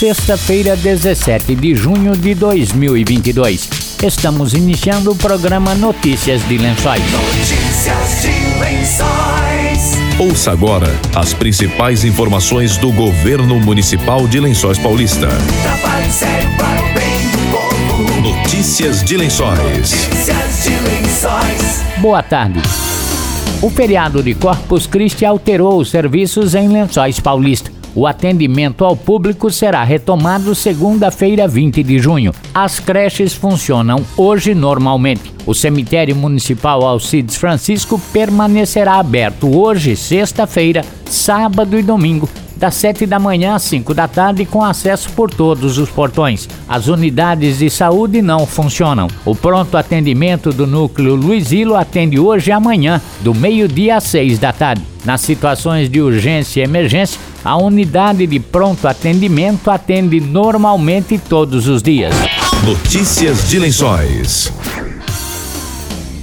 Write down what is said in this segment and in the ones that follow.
sexta-feira, 17 de junho de 2022. Estamos iniciando o programa Notícias de Lençóis. Notícias de Lençóis. Ouça agora as principais informações do governo municipal de Lençóis Paulista. Trabalho sério para o bem do povo. Notícias de Lençóis. Notícias de Lençóis. Boa tarde. O feriado de Corpus Christi alterou os serviços em Lençóis Paulista. O atendimento ao público será retomado segunda-feira, 20 de junho. As creches funcionam hoje normalmente. O cemitério municipal Alcides Francisco permanecerá aberto hoje, sexta-feira, sábado e domingo, das 7 da manhã às 5 da tarde, com acesso por todos os portões. As unidades de saúde não funcionam. O pronto atendimento do núcleo Luizilo atende hoje e amanhã, do meio-dia às 6 da tarde. Nas situações de urgência e emergência, a unidade de pronto atendimento atende normalmente todos os dias. Notícias de Lençóis.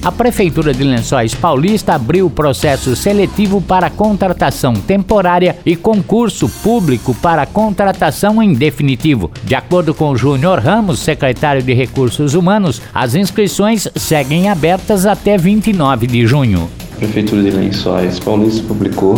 A Prefeitura de Lençóis Paulista abriu o processo seletivo para contratação temporária e concurso público para contratação em definitivo. De acordo com Júnior Ramos, secretário de Recursos Humanos, as inscrições seguem abertas até 29 de junho. Prefeitura de Lençóis Paulista publicou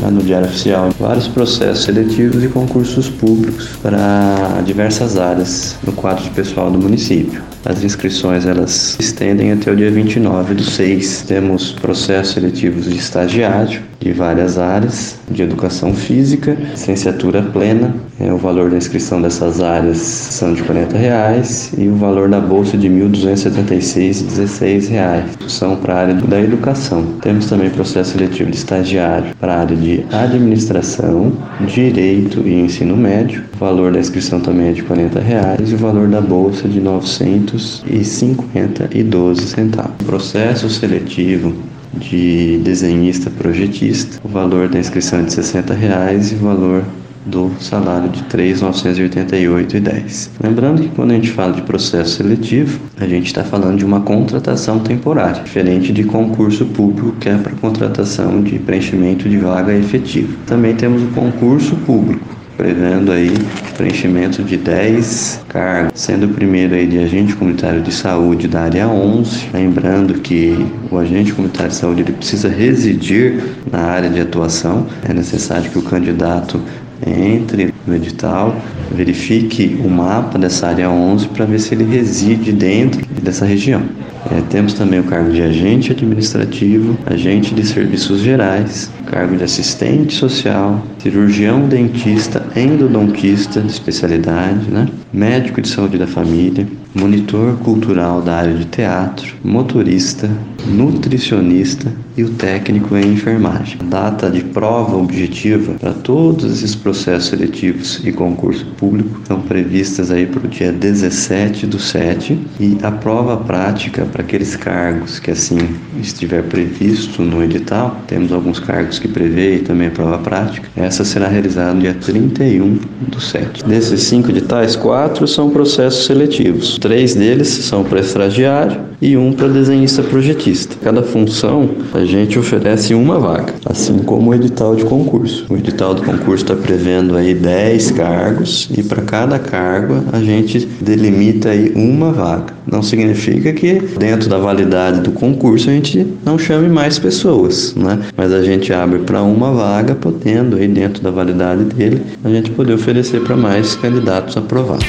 né, no Diário Oficial vários processos seletivos e concursos públicos para diversas áreas no quadro de pessoal do município. As inscrições elas estendem até o dia 29 do 6. Temos processos seletivos de estagiário de várias áreas, de educação física, licenciatura plena. É, o valor da inscrição dessas áreas são de 40 reais e o valor da bolsa de 1.276,16 reais. São para a área da educação. Temos também processo seletivo de estagiário para a área de administração, direito e ensino médio. O valor da inscrição também é de 40 reais e o valor da bolsa de R$ 950,12 centavos. Processo seletivo de desenhista projetista, o valor da inscrição é de 60 reais e o valor do salário de R$ 3.988,10. Lembrando que quando a gente fala de processo seletivo, a gente está falando de uma contratação temporária, diferente de concurso público, que é para contratação de preenchimento de vaga efetiva. Também temos o concurso público, prevendo aí preenchimento de 10 cargos, sendo o primeiro aí de agente comunitário de saúde da área 11, lembrando que o agente comunitário de saúde ele precisa residir na área de atuação, é necessário que o candidato entre no edital, verifique o mapa dessa área 11 para ver se ele reside dentro dessa região. É, temos também o cargo de agente administrativo, agente de serviços gerais, cargo de assistente social, cirurgião dentista, endodontista de especialidade, né? médico de saúde da família, monitor cultural da área de teatro, motorista, nutricionista e o técnico em enfermagem. Data de prova objetiva para todos esses processos seletivos e concurso público são previstas aí para o dia 17 do 7 e a prova prática para aqueles cargos que assim estiver previsto no edital, temos alguns cargos que prevê e também a prova prática, essa será realizada no dia 31 do 7. Desses cinco editais, quatro são processos seletivos. Três deles são para estagiário e um para desenhista projetista. Cada função a gente oferece uma vaga, assim como o edital de concurso. O edital do concurso está prevendo aí 10 cargos e para cada cargo a gente delimita aí uma vaga. Não significa que dentro da validade do concurso a gente não chame mais pessoas, né? Mas a gente abre para uma vaga, podendo aí dentro da validade dele a gente poder oferecer para mais candidatos aprovados.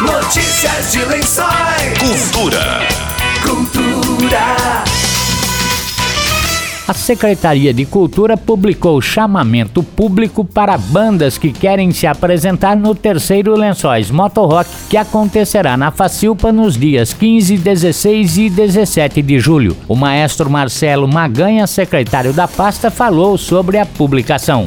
Notícias de Lençóis. Cultura. Cultura. A Secretaria de Cultura publicou chamamento público para bandas que querem se apresentar no terceiro Lençóis Motorrock, que acontecerá na Facilpa nos dias 15, 16 e 17 de julho. O maestro Marcelo Maganha, secretário da pasta, falou sobre a publicação.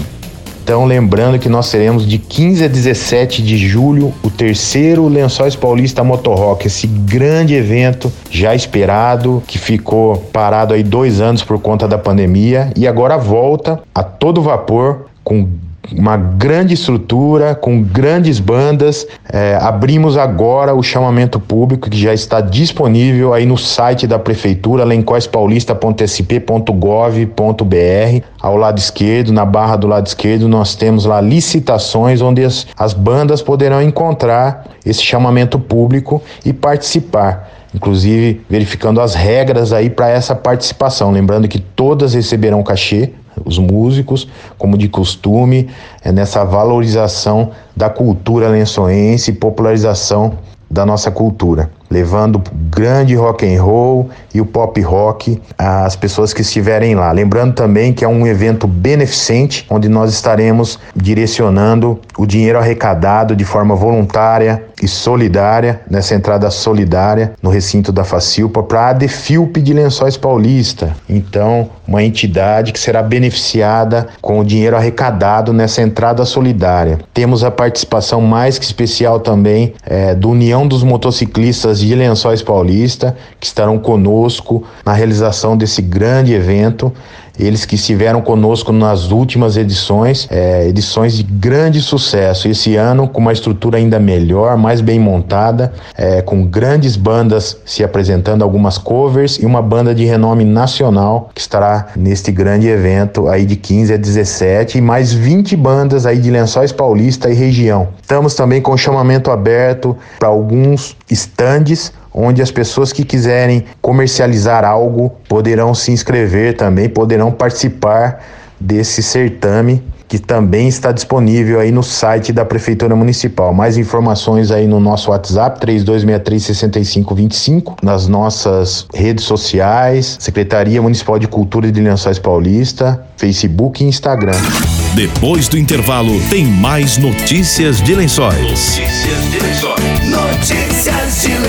Então, lembrando que nós teremos de 15 a 17 de julho o terceiro Lençóis Paulista Motorrock, esse grande evento já esperado, que ficou parado aí dois anos por conta da pandemia. E agora volta a todo vapor com uma grande estrutura, com grandes bandas. É, abrimos agora o chamamento público que já está disponível aí no site da prefeitura, lencoispaulista.sp.gov.br. Ao lado esquerdo, na barra do lado esquerdo, nós temos lá licitações onde as, as bandas poderão encontrar esse chamamento público e participar inclusive verificando as regras aí para essa participação. Lembrando que todas receberão cachê, os músicos, como de costume, é nessa valorização da cultura lençoense e popularização da nossa cultura levando grande rock and roll e o pop rock às pessoas que estiverem lá. Lembrando também que é um evento beneficente, onde nós estaremos direcionando o dinheiro arrecadado de forma voluntária e solidária, nessa entrada solidária no recinto da Facilpa, para a Defilp de Lençóis Paulista. Então, uma entidade que será beneficiada com o dinheiro arrecadado nessa entrada solidária. Temos a participação mais que especial também é, do União dos Motociclistas de Lençóis Paulista, que estarão conosco na realização desse grande evento. Eles que estiveram conosco nas últimas edições, é, edições de grande sucesso. Esse ano, com uma estrutura ainda melhor, mais bem montada, é, com grandes bandas se apresentando, algumas covers e uma banda de renome nacional que estará neste grande evento aí de 15 a 17 e mais 20 bandas aí de Lençóis Paulista e região. Estamos também com chamamento aberto para alguns estandes onde as pessoas que quiserem comercializar algo poderão se inscrever também, poderão participar desse certame que também está disponível aí no site da Prefeitura Municipal. Mais informações aí no nosso WhatsApp 32636525, nas nossas redes sociais, Secretaria Municipal de Cultura de Lençóis Paulista, Facebook e Instagram. Depois do intervalo, tem mais notícias de lençóis. Notícias de lençóis. Notícias de lençóis.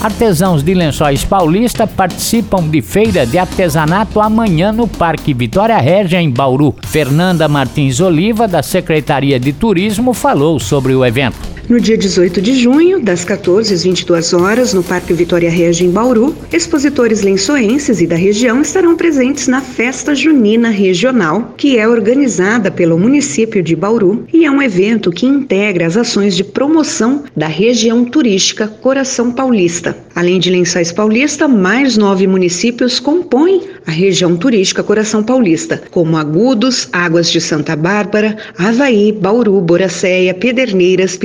Artesãos de Lençóis Paulista participam de feira de artesanato amanhã no Parque Vitória Régia, em Bauru. Fernanda Martins Oliva, da Secretaria de Turismo, falou sobre o evento. No dia 18 de junho, das 14 às 22 horas, no Parque Vitória Regia em Bauru, expositores lençoenses e da região estarão presentes na Festa Junina Regional, que é organizada pelo município de Bauru e é um evento que integra as ações de promoção da região turística Coração Paulista. Além de Lençóis Paulista, mais nove municípios compõem a região turística Coração Paulista, como Agudos, Águas de Santa Bárbara, Havaí, Bauru, Boracéia, Pederneiras,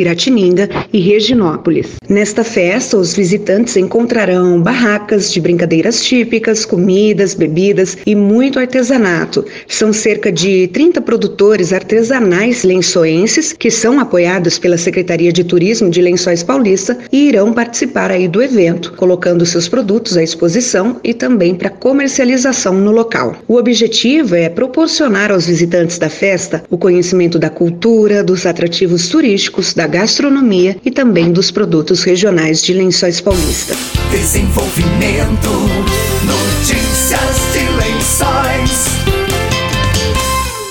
E Reginópolis. Nesta festa, os visitantes encontrarão barracas de brincadeiras típicas, comidas, bebidas e muito artesanato. São cerca de 30 produtores artesanais lençoenses que são apoiados pela Secretaria de Turismo de Lençóis Paulista e irão participar aí do evento, colocando seus produtos à exposição e também para comercialização no local. O objetivo é proporcionar aos visitantes da festa o conhecimento da cultura, dos atrativos turísticos, da gastronomia e também dos produtos regionais de Lençóis Paulista. Desenvolvimento. Notícias de lençóis.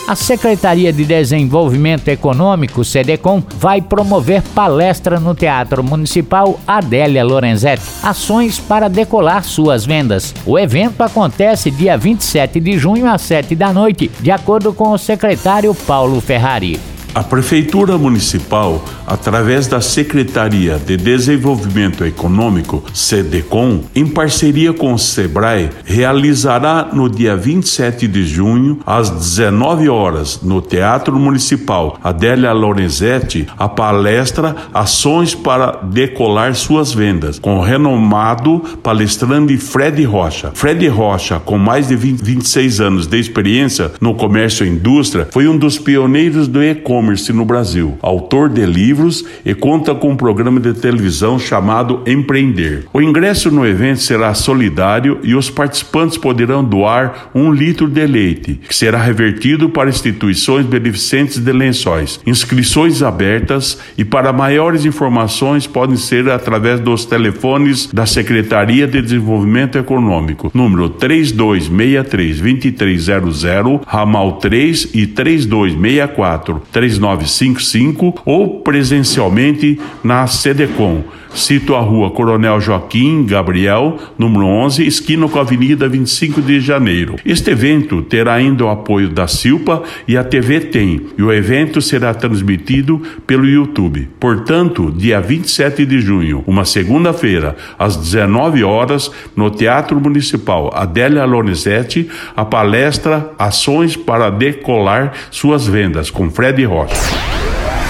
A Secretaria de Desenvolvimento Econômico, SEDECOM, vai promover palestra no Teatro Municipal Adélia Lorenzetti, ações para decolar suas vendas. O evento acontece dia 27 de junho às 7 da noite, de acordo com o secretário Paulo Ferrari. A Prefeitura Municipal, através da Secretaria de Desenvolvimento Econômico, SEDECOM, em parceria com o SEBRAE, realizará no dia 27 de junho, às 19 horas, no Teatro Municipal Adélia Lorenzetti, a palestra Ações para Decolar Suas Vendas, com o renomado palestrante Fred Rocha. Fred Rocha, com mais de 20, 26 anos de experiência no comércio e indústria, foi um dos pioneiros do e-commerce e-commerce no Brasil, autor de livros e conta com um programa de televisão chamado Empreender. O ingresso no evento será solidário e os participantes poderão doar um litro de leite, que será revertido para instituições beneficentes de lençóis. Inscrições abertas e para maiores informações podem ser através dos telefones da Secretaria de Desenvolvimento Econômico, número 3263 2300, ramal 3 e 3264 3955 ou presencialmente na SEDECOM. Cito a rua Coronel Joaquim Gabriel, número 11, esquina com a Avenida 25 de Janeiro. Este evento terá ainda o apoio da Silpa e a TV Tem, e o evento será transmitido pelo YouTube. Portanto, dia 27 de junho, uma segunda-feira, às 19 horas, no Teatro Municipal Adélia Lorenzetti, a palestra Ações para Decolar Suas Vendas, com Fred Rocha.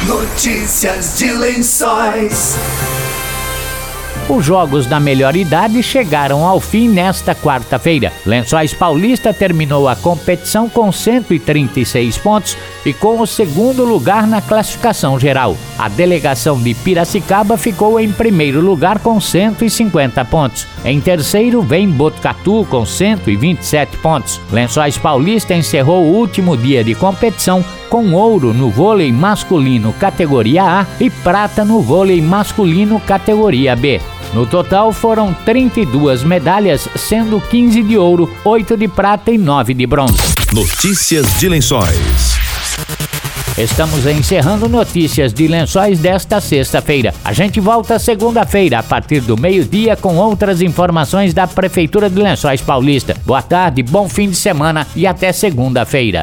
Notícias de Lençóis. Os jogos da melhor idade chegaram ao fim nesta quarta-feira. Lençóis Paulista terminou a competição com 136 pontos e com o segundo lugar na classificação geral. A delegação de Piracicaba ficou em primeiro lugar com 150 pontos. Em terceiro vem Botucatu com 127 pontos. Lençóis Paulista encerrou o último dia de competição com ouro no vôlei masculino categoria A e prata no vôlei masculino categoria B. No total foram 32 medalhas, sendo 15 de ouro, 8 de prata e 9 de bronze. Notícias de Lençóis. Estamos encerrando notícias de lençóis desta sexta-feira. A gente volta segunda-feira, a partir do meio-dia, com outras informações da Prefeitura de Lençóis Paulista. Boa tarde, bom fim de semana e até segunda-feira.